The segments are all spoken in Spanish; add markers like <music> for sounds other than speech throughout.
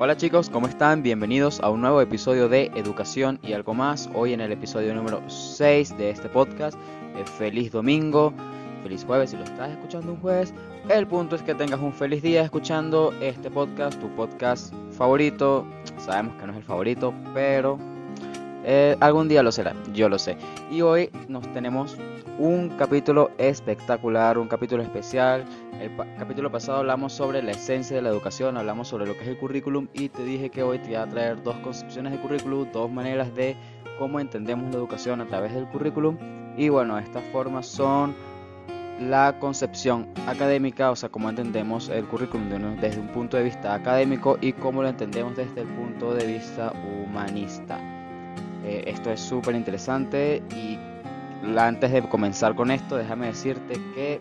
Hola chicos, ¿cómo están? Bienvenidos a un nuevo episodio de Educación y algo más. Hoy en el episodio número 6 de este podcast. Eh, feliz domingo, feliz jueves si lo estás escuchando un jueves. El punto es que tengas un feliz día escuchando este podcast, tu podcast favorito. Sabemos que no es el favorito, pero eh, algún día lo será, yo lo sé. Y hoy nos tenemos un capítulo espectacular, un capítulo especial. El capítulo pasado hablamos sobre la esencia de la educación, hablamos sobre lo que es el currículum y te dije que hoy te iba a traer dos concepciones de currículum, dos maneras de cómo entendemos la educación a través del currículum. Y bueno, estas formas son la concepción académica, o sea, cómo entendemos el currículum desde un punto de vista académico y cómo lo entendemos desde el punto de vista humanista. Eh, esto es súper interesante y antes de comenzar con esto, déjame decirte que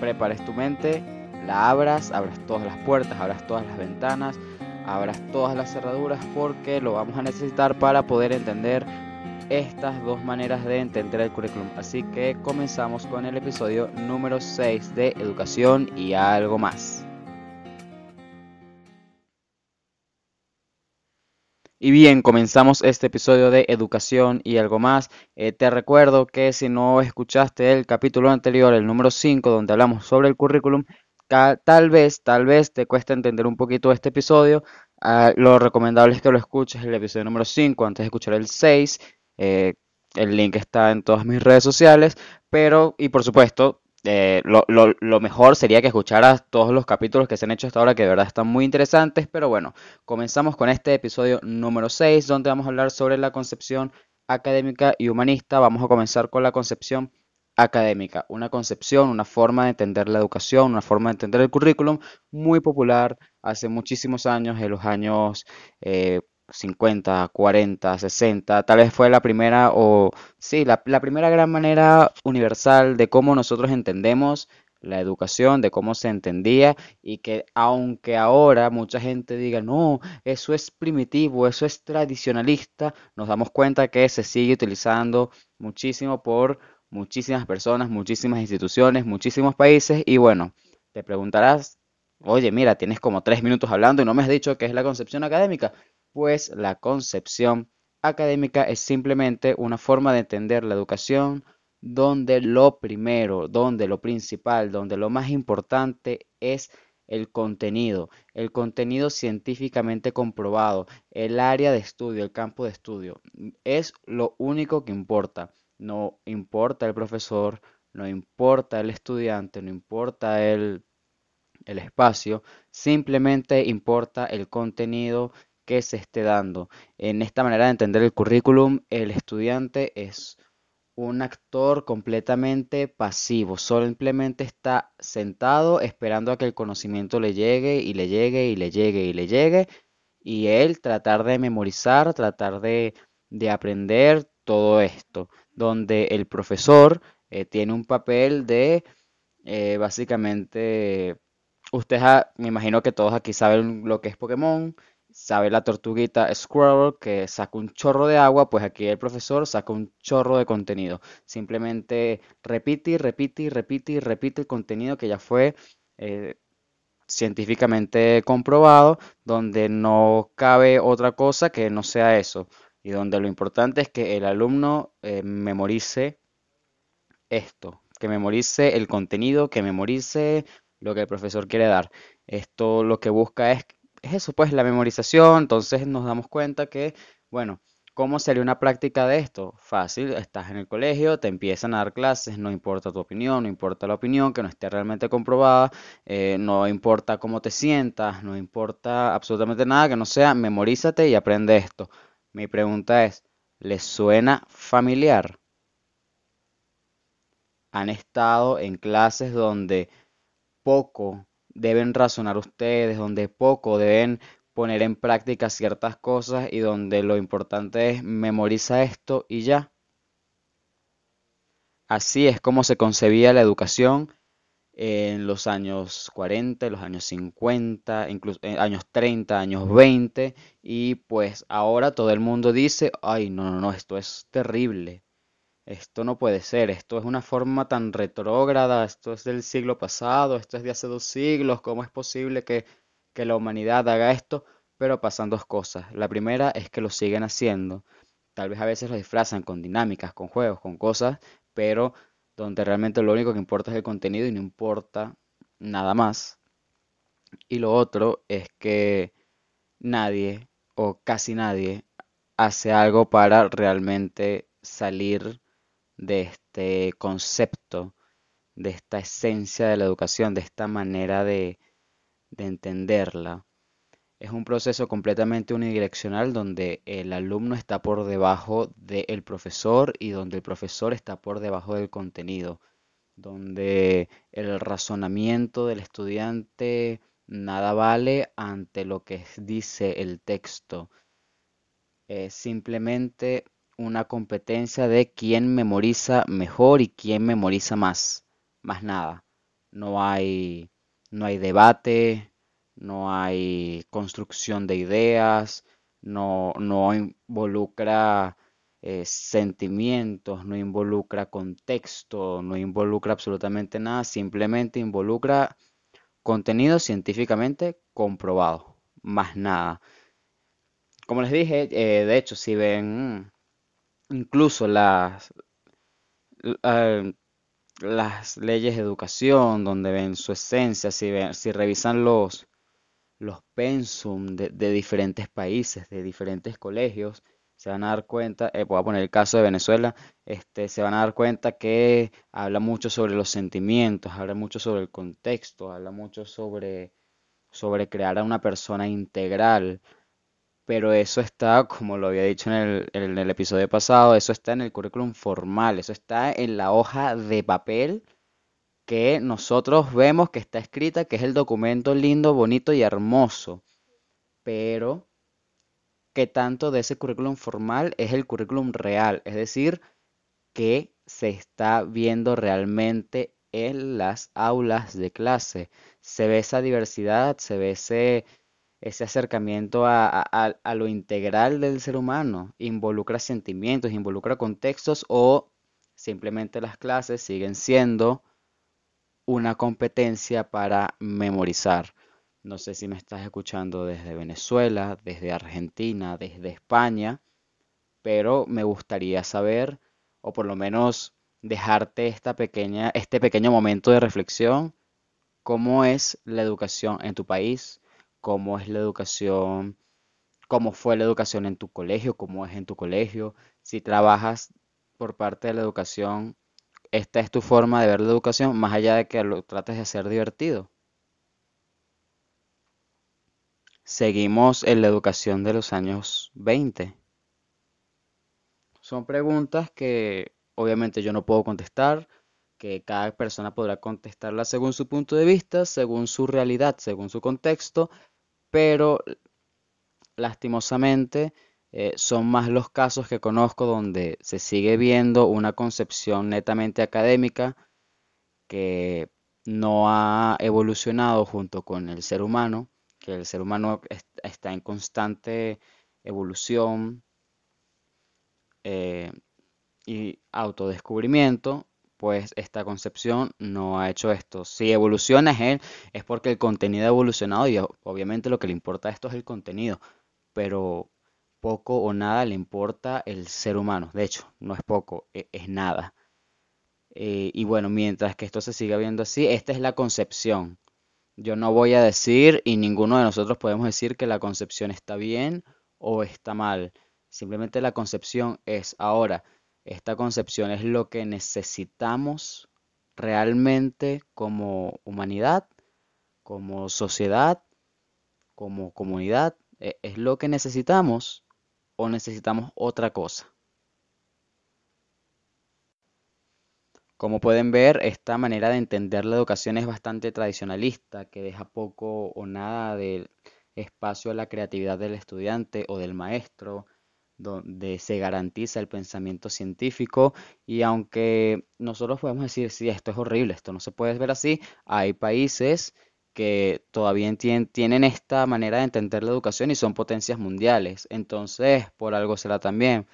prepares tu mente, la abras, abras todas las puertas, abras todas las ventanas, abras todas las cerraduras porque lo vamos a necesitar para poder entender estas dos maneras de entender el currículum. Así que comenzamos con el episodio número 6 de Educación y algo más. Y bien, comenzamos este episodio de educación y algo más. Eh, te recuerdo que si no escuchaste el capítulo anterior, el número 5, donde hablamos sobre el currículum, tal vez, tal vez te cuesta entender un poquito este episodio. Ah, lo recomendable es que lo escuches el episodio número 5 antes de escuchar el 6. Eh, el link está en todas mis redes sociales, pero, y por supuesto, eh, lo, lo, mejor sería que escucharas todos los capítulos que se han hecho hasta ahora, que de verdad están muy interesantes. Pero bueno, comenzamos con este episodio número 6, donde vamos a hablar sobre la concepción académica y humanista. Vamos a comenzar con la concepción académica, una concepción, una forma de entender la educación, una forma de entender el currículum muy popular hace muchísimos años, en los años eh, 50, 40, 60, tal vez fue la primera o sí, la, primera gran manera universal de cómo nosotros entendemos la educación, de cómo se entendía y que aunque ahora mucha gente diga, no, eso es primitivo, eso es tradicionalista, nos damos cuenta que se sigue utilizando muchísimo por muchísimas personas, muchísimas instituciones, muchísimos países y bueno, te preguntarás, oye, mira, tienes como tres minutos hablando y no me has dicho qué es la concepción académica pues la concepción académica es simplemente una forma de entender la educación donde lo primero, donde lo principal, donde lo más importante es el contenido, el contenido científicamente comprobado, el área de estudio, el campo de estudio. Es lo único que importa. No importa el profesor, no importa el estudiante, no importa el, el espacio, simplemente importa el contenido que se esté dando. En esta manera de entender el currículum, el estudiante es un actor completamente pasivo, simplemente está sentado esperando a que el conocimiento le llegue y le llegue y le llegue y le llegue y él tratar de memorizar, tratar de, aprender todo esto, donde el profesor eh, tiene un papel de eh, básicamente, ustedes me imagino que todos aquí saben lo que es Pokémon, sabe la tortuguita Squirrel que saca un chorro de agua, pues aquí el profesor saca un chorro de contenido. Simplemente repite y repite y repite y repite el contenido que ya fue eh, científicamente comprobado, donde no cabe otra cosa que no sea eso. Y donde lo importante es que el alumno eh, memorice esto, que memorice el contenido, que memorice lo que el profesor quiere dar. Esto lo que busca es es eso, pues la memorización, entonces nos damos cuenta que, bueno, ¿cómo sería una práctica de esto? Fácil, estás en el colegio, te empiezan a dar clases, no importa tu opinión, no importa la opinión que no esté realmente comprobada, eh, no importa cómo te sientas, no importa absolutamente nada que no sea, memorízate y aprende esto. Mi pregunta es, ¿les suena familiar? ¿Han estado en clases donde poco deben razonar ustedes, donde poco deben poner en práctica ciertas cosas y donde lo importante es memoriza esto y ya. Así es como se concebía la educación en los años 40, los años 50, incluso en eh, años 30, años 20 y pues ahora todo el mundo dice, ay, no, no, no, esto es terrible. Esto no puede ser, esto es una forma tan retrógrada, esto es del siglo pasado, esto es de hace dos siglos, ¿cómo es posible que, la humanidad haga esto? pero pasan dos cosas. La primera es que lo siguen haciendo. Tal vez a veces lo disfrazan con dinámicas, con juegos, con cosas, pero donde realmente lo único que importa es el contenido y no importa nada más. Y lo otro es que nadie o casi nadie hace algo para realmente salir de este concepto, de esta esencia de la educación, de esta manera de, de entenderla. Es un proceso completamente unidireccional donde el alumno está por debajo del profesor y donde el profesor está por debajo del contenido, donde el razonamiento del estudiante nada vale ante lo que dice el texto. Es simplemente una competencia de quién memoriza mejor y quién memoriza más, más nada. No hay, no hay debate, no hay construcción de ideas, no, no involucra eh, sentimientos, no involucra contexto, no involucra absolutamente nada, simplemente involucra contenido científicamente comprobado, más nada. Como les dije, eh, de hecho, si ven incluso las, eh, las leyes de educación, donde ven su esencia, si, ven, si revisan los, los pensum de, diferentes países, de diferentes colegios, se van a dar cuenta, eh, voy a poner el caso de Venezuela, este, se van a dar cuenta que habla mucho sobre los sentimientos, habla mucho sobre el contexto, habla mucho sobre, sobre crear a una persona integral, pero eso está, como lo había dicho en el, en el episodio pasado, eso está en el currículum formal, eso está en la hoja de papel que nosotros vemos que está escrita, que es el documento lindo, bonito y hermoso. Pero, ¿qué tanto de ese currículum formal es el currículum real? Es decir, que se está viendo realmente en las aulas de clase. Se ve esa diversidad, se ve ese, ese acercamiento a, a lo integral del ser humano. Involucra sentimientos, involucra contextos o simplemente las clases siguen siendo una competencia para memorizar. No sé si me estás escuchando desde Venezuela, desde Argentina, desde España, pero me gustaría saber, o por lo menos dejarte esta pequeña, este pequeño momento de reflexión, cómo es la educación en tu país, cómo es la educación, cómo fue la educación en tu colegio, cómo es en tu colegio, si trabajas por parte de la educación esta es tu forma de ver la educación, más allá de que lo trates de hacer divertido. Seguimos en la educación de los años 20. Son preguntas que obviamente yo no puedo contestar, que cada persona podrá contestarlas según su punto de vista, según su realidad, según su contexto, pero lastimosamente eh, son más los casos que conozco donde se sigue viendo una concepción netamente académica que no ha evolucionado junto con el ser humano, que el ser humano está en constante evolución eh, y autodescubrimiento, pues esta concepción no ha hecho esto. Si evoluciona es, es porque el contenido ha evolucionado y obviamente lo que le importa a esto es el contenido, pero poco o nada le importa el ser humano. De hecho, no es poco, e-, es, nada. Eh, y bueno, mientras que esto se siga viendo así, esta es la concepción. Yo no voy a decir, y ninguno de nosotros podemos decir que la concepción está bien o está mal. Simplemente la concepción es ahora. Esta concepción es lo que necesitamos realmente como humanidad, como sociedad, como comunidad. E-, es lo que necesitamos o necesitamos otra cosa. Como pueden ver, esta manera de entender la educación es bastante tradicionalista, que deja poco o nada de espacio a la creatividad del estudiante o del maestro, donde se garantiza el pensamiento científico y aunque nosotros podemos decir, sí, esto es horrible, esto no se puede ver así, hay países que todavía tienen esta manera de entender la educación y son potencias mundiales. Entonces, por algo será también.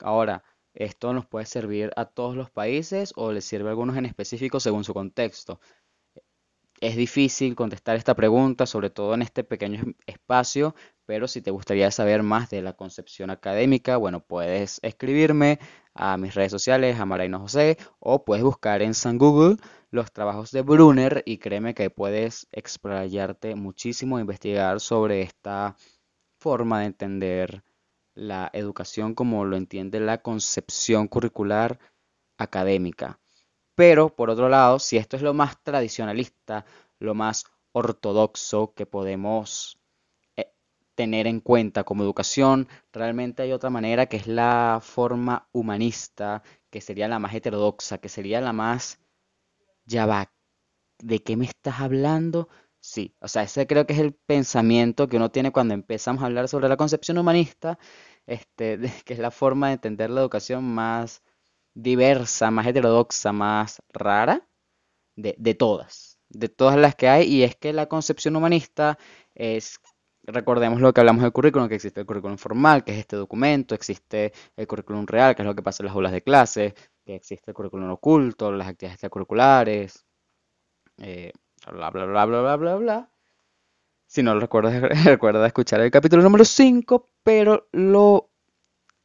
Ahora, esto nos puede servir a todos los países o les sirve a algunos en específico según su contexto. Es difícil contestar esta pregunta, sobre todo en este pequeño espacio, Pero si te gustaría saber más de la concepción académica, bueno, puedes escribirme a mis redes sociales, a Maraino José, o puedes buscar en San Google los trabajos de Brunner y créeme que puedes explayarte muchísimo, investigar sobre esta forma de entender la educación como lo entiende la concepción curricular académica. Pero, por otro lado, si esto es lo más tradicionalista, lo más ortodoxo que podemos tener en cuenta como educación, realmente hay otra manera que es la forma humanista, que sería la más heterodoxa, que sería la más... Ya va, ¿de qué me estás hablando? Sí, o sea, ese creo que es el pensamiento que uno tiene cuando empezamos a hablar sobre la concepción humanista, este, <laughs> que es la forma de entender la educación más diversa, más heterodoxa, más rara de, de todas, de todas las que hay, y es que la concepción humanista es, recordemos lo que hablamos del currículum, que existe el currículum formal, que es este documento, existe el currículum real, que es lo que pasa en las aulas de clase, que existe el currículum oculto, las actividades extracurriculares, eh, bla, bla, bla, bla, bla, bla, bla. Si no lo recuerdas, <laughs> recuerda escuchar el capítulo número 5, pero lo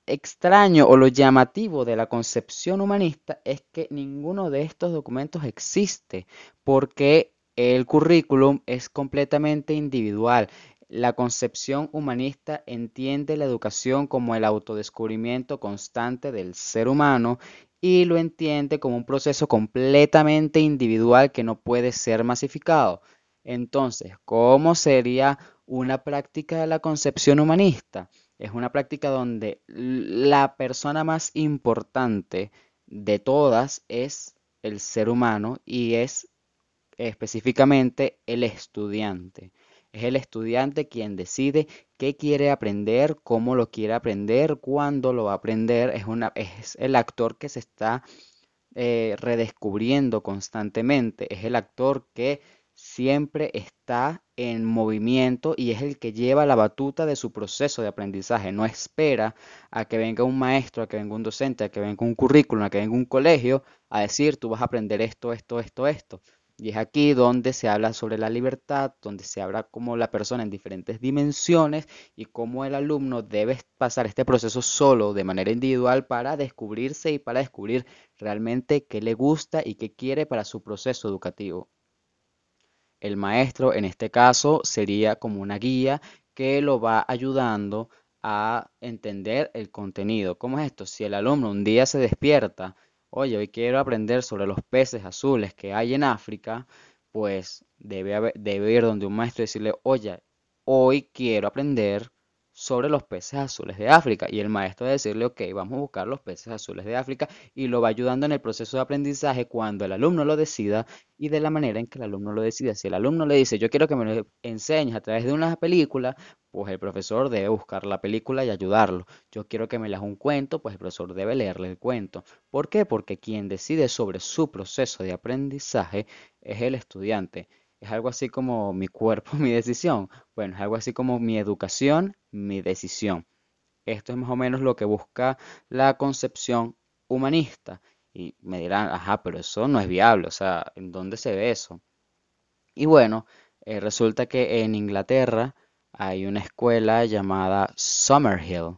extraño o lo llamativo de la concepción humanista es que ninguno de estos documentos existe porque el currículum es completamente individual. La concepción humanista entiende la educación como el autodescubrimiento constante del ser humano y lo entiende como un proceso completamente individual que no puede ser masificado. Entonces, ¿cómo sería una práctica de la concepción humanista? Es una práctica donde la persona más importante de todas es el ser humano y es específicamente el estudiante. Es el estudiante quien decide qué quiere aprender, cómo lo quiere aprender, cuándo lo va a aprender. Es, una, es el actor que se está eh, redescubriendo constantemente. Es el actor que siempre está en movimiento y es el que lleva la batuta de su proceso de aprendizaje. No espera a que venga un maestro, a que venga un docente, a que venga un currículum, a que venga un colegio a decir tú vas a aprender esto, esto, esto, esto. Y es aquí donde se habla sobre la libertad, donde se habla como la persona en diferentes dimensiones y cómo el alumno debe pasar este proceso solo de manera individual para descubrirse y para descubrir realmente qué le gusta y qué quiere para su proceso educativo. El maestro en este caso sería como una guía que lo va ayudando a entender el contenido. ¿Cómo es esto? Si el alumno un día se despierta, oye, hoy quiero aprender sobre los peces azules que hay en África, pues debe, debe ir donde un maestro y decirle, oye, hoy quiero aprender sobre los peces azules de África y el maestro va a decirle, ok, vamos a buscar los peces azules de África y lo va ayudando en el proceso de aprendizaje cuando el alumno lo decida y de la manera en que el alumno lo decida. Si el alumno le dice, yo quiero que me lo enseñes a través de una película, pues el profesor debe buscar la película y ayudarlo. Yo quiero que me leas un cuento, pues el profesor debe leerle el cuento. ¿Por qué? Porque quien decide sobre su proceso de aprendizaje es el estudiante. Es algo así como mi cuerpo, <laughs> mi decisión. Bueno, es algo así como mi educación, mi decisión. Esto es más o menos lo que busca la concepción humanista. Y me dirán, ajá, pero eso no es viable, o sea, ¿en dónde se ve eso? Y bueno, eh, resulta que en Inglaterra hay una escuela llamada Summerhill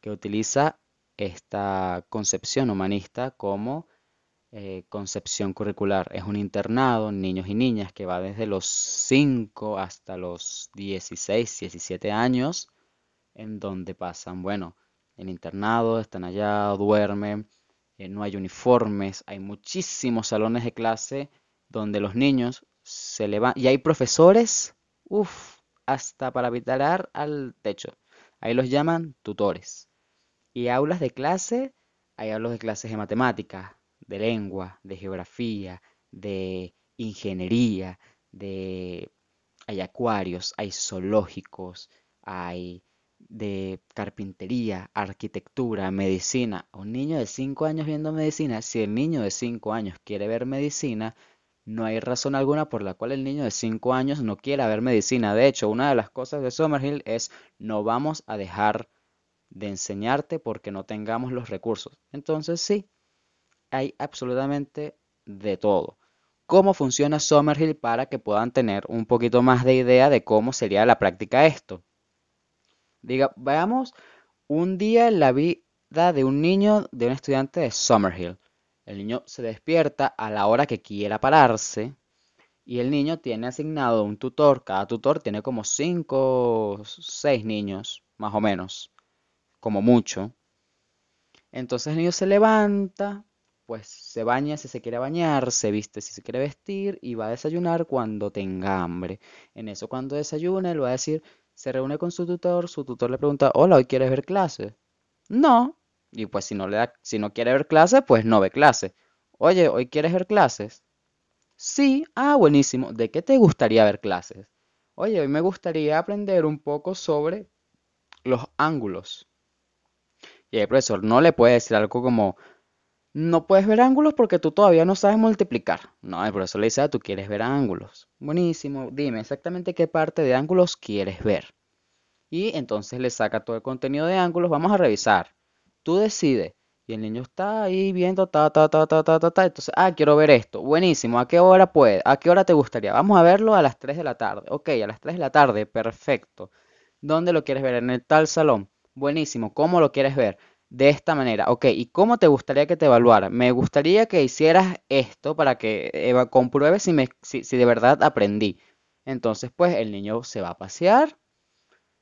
que utiliza esta concepción humanista como eh, concepción curricular. Es un internado, niños y niñas, que va desde los 5 hasta los 16, 17 años, en donde pasan, bueno, en internado, están allá, duermen, eh, no hay uniformes, hay muchísimos salones de clase donde los niños se levantan, y hay profesores, uff, hasta para vitalar al techo. Ahí los llaman tutores. Y aulas de clase, hay aulas de clases de matemáticas, de lengua, de geografía, de ingeniería, de... hay acuarios, hay zoológicos, hay de carpintería, arquitectura, medicina. Un niño de 5 años viendo medicina, si el niño de 5 años quiere ver medicina, no hay razón alguna por la cual el niño de 5 años no quiera ver medicina. De hecho, una de las cosas de Summerhill es no vamos a dejar de enseñarte porque no tengamos los recursos. Entonces sí, hay absolutamente de todo. ¿Cómo funciona Summerhill para que puedan tener un poquito más de idea de cómo sería la práctica esto? Diga, veamos un día en la vida de un niño, de un estudiante de Summerhill. El niño se despierta a la hora que quiera pararse y el niño tiene asignado un tutor. Cada tutor tiene como 5 o 6 niños, más o menos, como mucho. Entonces el niño se levanta, pues se baña si se quiere bañar, se viste si se quiere vestir y va a desayunar cuando tenga hambre. En eso cuando desayuna, él va a decir, se reúne con su tutor, su tutor le pregunta, hola, ¿hoy quieres ver clase? No. Y pues si no le da, si no quiere ver clase, pues no ve clase. Oye, ¿hoy quieres ver clases? Sí, ah, buenísimo. ¿De qué te gustaría ver clases? Oye, hoy me gustaría aprender un poco sobre los ángulos. Y el profesor no le puede decir algo como, no puedes ver ángulos porque tú todavía no sabes multiplicar. No, el profesor le dice, ah, tú quieres ver ángulos. Buenísimo, dime exactamente qué parte de ángulos quieres ver. Y entonces le saca todo el contenido de ángulos, vamos a revisar. Tú decides. Y el niño está ahí viendo ta ta ta ta ta ta ta. Entonces, ah, quiero ver esto. Buenísimo. ¿A qué hora puede? ¿A qué hora te gustaría? Vamos a verlo a las 3 de la tarde. Ok, a las 3 de la tarde. Perfecto. ¿Dónde lo quieres ver? En el tal salón. Buenísimo. ¿Cómo lo quieres ver? De esta manera. Ok, ¿y cómo te gustaría que te evaluara? Me gustaría que hicieras esto para que compruebes si, me, si de verdad aprendí. Entonces, pues el niño se va a pasear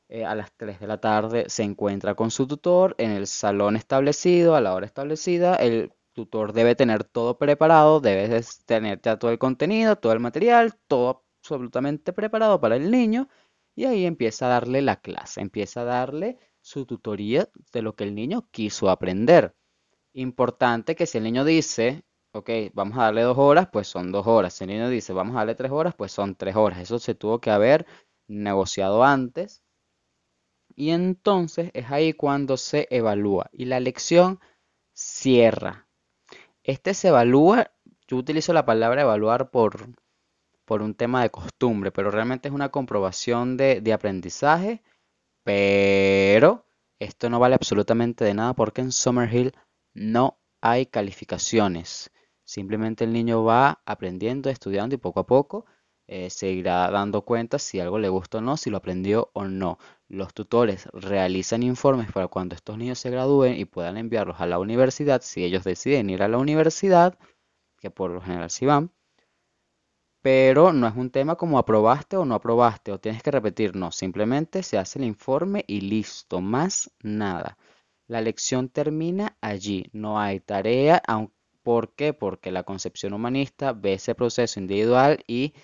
eh, a las 3 de la tarde se encuentra con su tutor en el salón establecido, a la hora establecida. El tutor debe tener todo preparado, debe tener ya todo el contenido, todo el material, todo absolutamente preparado para el niño. Y ahí empieza a darle la clase, empieza a darle su tutoría de lo que el niño quiso aprender. Importante que si el niño dice, ok, vamos a darle dos horas, pues son dos horas. Si el niño dice, vamos a darle tres horas, pues son tres horas. Eso se tuvo que haber negociado antes y entonces es ahí cuando se evalúa y la lección cierra. Este se evalúa, yo utilizo la palabra evaluar por, por un tema de costumbre, pero realmente es una comprobación de, de aprendizaje, pero esto no vale absolutamente de nada porque en Summerhill no hay calificaciones. Simplemente el niño va aprendiendo, estudiando y poco a poco eh, se irá dando cuenta si algo le gusta o no, si lo aprendió o no. Los tutores realizan informes para cuando estos niños se gradúen y puedan enviarlos a la universidad, si ellos deciden ir a la universidad, que por lo general sí van. Pero no es un tema como aprobaste o no aprobaste, o tienes que repetir, no, simplemente se hace el informe y listo, más nada. La lección termina allí, no hay tarea, ¿por qué? Porque la concepción humanista ve ese proceso individual y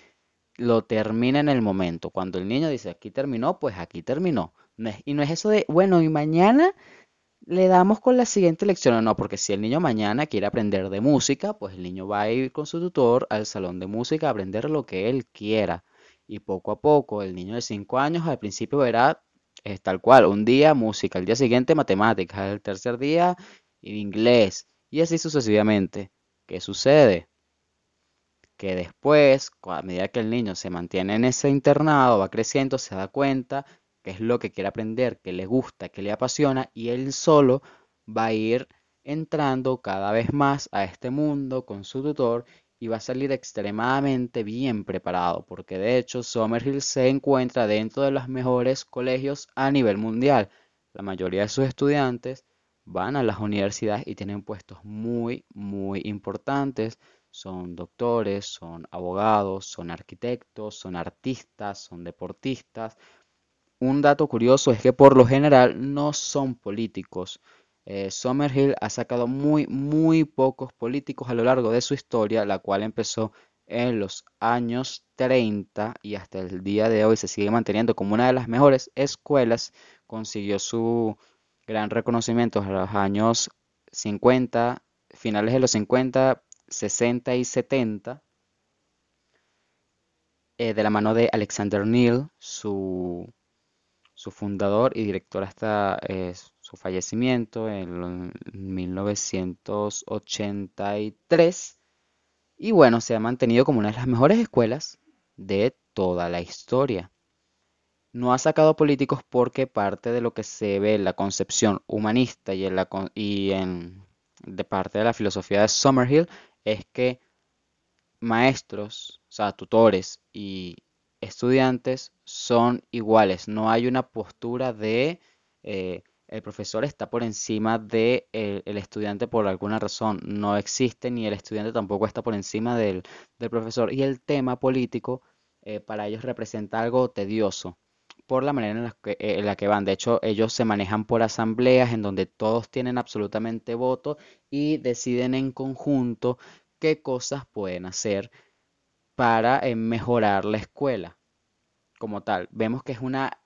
lo termina en el momento. Cuando el niño dice aquí terminó, pues aquí terminó. y no es eso de, bueno, y mañana le damos con la siguiente lección. No, porque si el niño mañana quiere aprender de música, pues el niño va a ir con su tutor al salón de música a aprender lo que él quiera. Y poco a poco, el niño de 5 años al principio verá es tal cual, un día música, el día siguiente matemáticas, el tercer día inglés, y así sucesivamente. ¿Qué sucede? que después, a medida que el niño se mantiene en ese internado, va creciendo, se da cuenta que es lo que quiere aprender, que le gusta, que le apasiona, y él solo va a ir entrando cada vez más a este mundo con su tutor y va a salir extremadamente bien preparado, porque de hecho Summerhill se encuentra dentro de los mejores colegios a nivel mundial. La mayoría de sus estudiantes van a las universidades y tienen puestos muy, muy importantes son doctores, son abogados, son arquitectos, son artistas, son deportistas. Un dato curioso es que por lo general no son políticos. Eh, Summerhill ha sacado muy, muy pocos políticos a lo largo de su historia, la cual empezó en los años 30 y hasta el día de hoy se sigue manteniendo como una de las mejores escuelas. Consiguió su gran reconocimiento en los años 50, finales de los 50, 60 y 70, eh, de la mano de Alexander Neal, su, su fundador y director hasta eh, su fallecimiento en 1983. Y bueno, se ha mantenido como una de las mejores escuelas de toda la historia. No ha sacado políticos porque parte de lo que se ve en la concepción humanista y en, la, y en de parte de la filosofía de Summerhill es que maestros, o sea, tutores y estudiantes son iguales. No hay una postura de eh, el profesor está por encima de el estudiante por alguna razón. No existe ni el estudiante tampoco está por encima del, profesor. Y el tema político eh, para ellos representa algo tedioso por la manera en la, que, eh, en la que van. De hecho, ellos se manejan por asambleas en donde todos tienen absolutamente voto y deciden en conjunto qué cosas pueden hacer para eh, mejorar la escuela como tal. Vemos que es una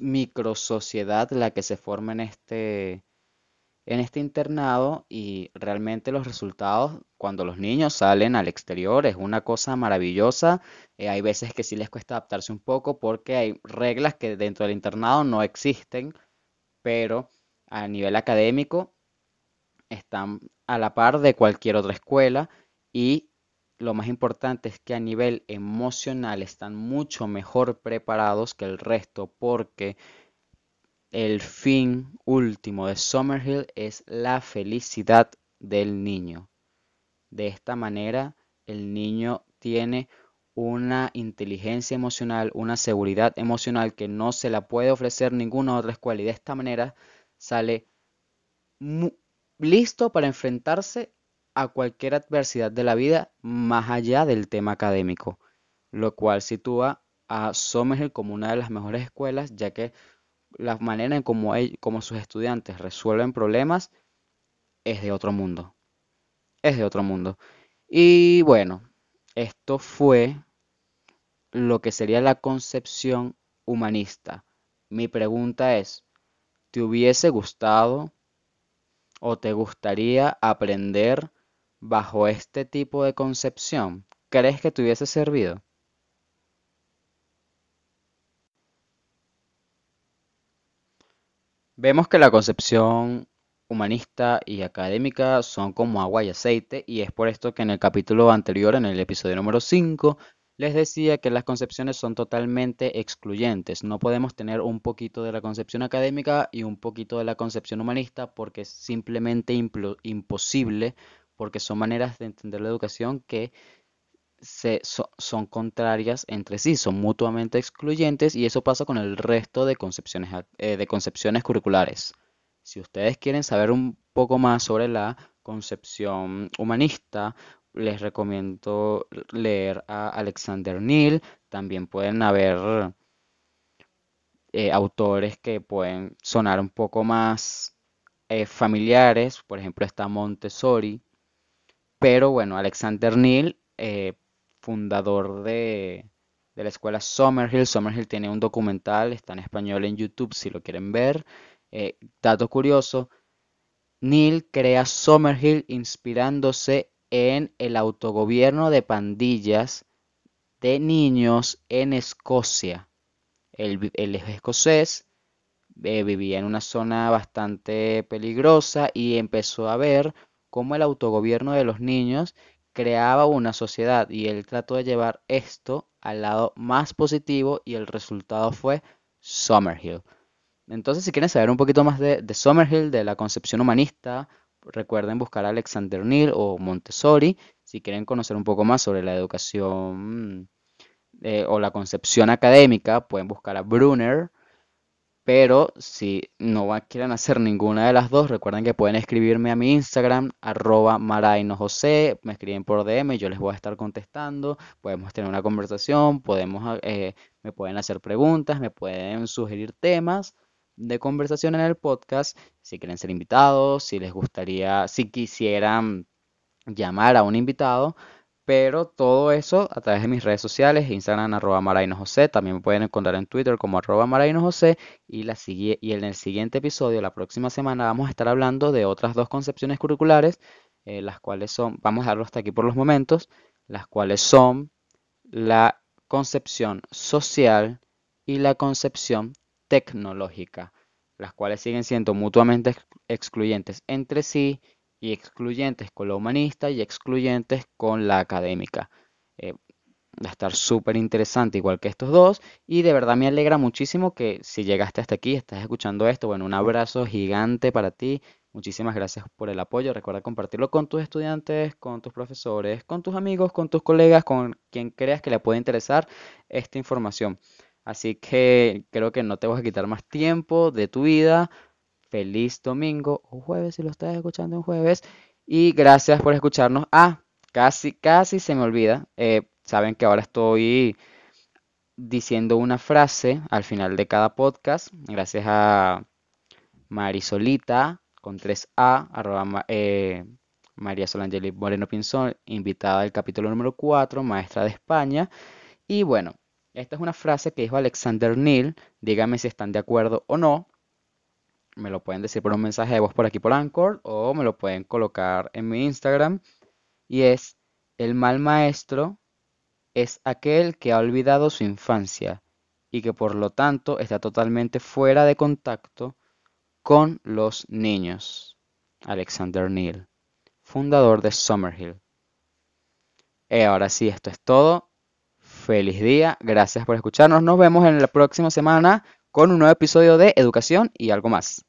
microsociedad la que se forma en este, en este internado y realmente los resultados cuando los niños salen al exterior es una cosa maravillosa. Eh, hay veces que sí les cuesta adaptarse un poco porque hay reglas que dentro del internado no existen, pero a nivel académico están a la par de cualquier otra escuela y lo más importante es que a nivel emocional están mucho mejor preparados que el resto porque el fin último de Summerhill es la felicidad del niño. De esta manera, el niño tiene una inteligencia emocional, una seguridad emocional que no se la puede ofrecer ninguna otra escuela y de esta manera sale listo para enfrentarse a cualquier adversidad de la vida más allá del tema académico, lo cual sitúa a Summerhill como una de las mejores escuelas, ya que la manera en cómo, como sus estudiantes resuelven problemas es de otro mundo. Es de otro mundo. Y bueno, esto fue lo que sería la concepción humanista. Mi pregunta es, ¿te hubiese gustado o te gustaría aprender bajo este tipo de concepción, ¿crees que te hubiese servido? Vemos que la concepción humanista y académica son como agua y aceite y es por esto que en el capítulo anterior, en el episodio número 5, les decía que las concepciones son totalmente excluyentes. No podemos tener un poquito de la concepción académica y un poquito de la concepción humanista porque es simplemente imposible porque son maneras de entender la educación que se, son contrarias entre sí, son mutuamente excluyentes y eso pasa con el resto de concepciones, eh, de concepciones curriculares. Si ustedes quieren saber un poco más sobre la concepción humanista, les recomiendo leer a Alexander Neal. También pueden haber eh, autores que pueden sonar un poco más eh, familiares. Por ejemplo, está Montessori, pero bueno, Alexander Neal, eh, fundador de, la escuela Summerhill. Summerhill tiene un documental, está en español en YouTube si lo quieren ver. Eh, dato curioso, Neil crea Summerhill inspirándose en el autogobierno de pandillas de niños en Escocia. Él, es escocés, eh, vivía en una zona bastante peligrosa y empezó a ver cómo el autogobierno de los niños creaba una sociedad y él trató de llevar esto al lado más positivo y el resultado fue Summerhill. Entonces, si quieren saber un poquito más de, Summerhill, de la concepción humanista, recuerden buscar a Alexander Neal o Montessori. Si quieren conocer un poco más sobre la educación eh, o la concepción académica, pueden buscar a Brunner pero si no quieren hacer ninguna de las dos, recuerden que pueden escribirme a mi Instagram, arroba marainosjose, me escriben por DM, yo les voy a estar contestando, podemos tener una conversación, podemos, eh, me pueden hacer preguntas, me pueden sugerir temas de conversación en el podcast, si quieren ser invitados, si les gustaría, si quisieran llamar a un invitado, pero todo eso a través de mis redes sociales, Instagram arroba José, también me pueden encontrar en Twitter como arroba José. Y, la, y en el siguiente episodio, la próxima semana, vamos a estar hablando de otras dos concepciones curriculares, eh, las cuales son, vamos a dejarlo hasta aquí por los momentos, las cuales son la concepción social y la concepción tecnológica, las cuales siguen siendo mutuamente excluyentes entre sí y excluyentes con la humanista y excluyentes con la académica. Eh, va a estar súper interesante igual que estos dos y de verdad me alegra muchísimo que si llegaste hasta aquí, estás escuchando esto, bueno, un abrazo gigante para ti, Muchísimas gracias por el apoyo. Recuerda compartirlo con tus estudiantes, con tus profesores, con tus amigos, con tus colegas, con quien creas que le pueda interesar esta información. Así que creo que no te voy a quitar más tiempo de tu vida. Feliz domingo o jueves si lo estás escuchando en jueves. Y gracias por escucharnos. Ah, casi, casi se me olvida. Eh, saben que ahora estoy diciendo una frase al final de cada podcast. Gracias a Marisolita con 3A, arroba eh, María Solangeli Moreno Pinzón, invitada del capítulo número 4, maestra de España. Y bueno, esta es una frase que dijo Alexander Neal. Díganme si están de acuerdo o no. Me lo pueden decir por un mensaje de voz por aquí por Anchor o me lo pueden colocar en mi Instagram. Y es, el mal maestro es aquel que ha olvidado su infancia y que por lo tanto está totalmente fuera de contacto con los niños. Alexander Neal, fundador de Summerhill. Y ahora sí, esto es todo. Feliz día, gracias por escucharnos. Nos vemos en la próxima semana con un nuevo episodio de Educación y algo más.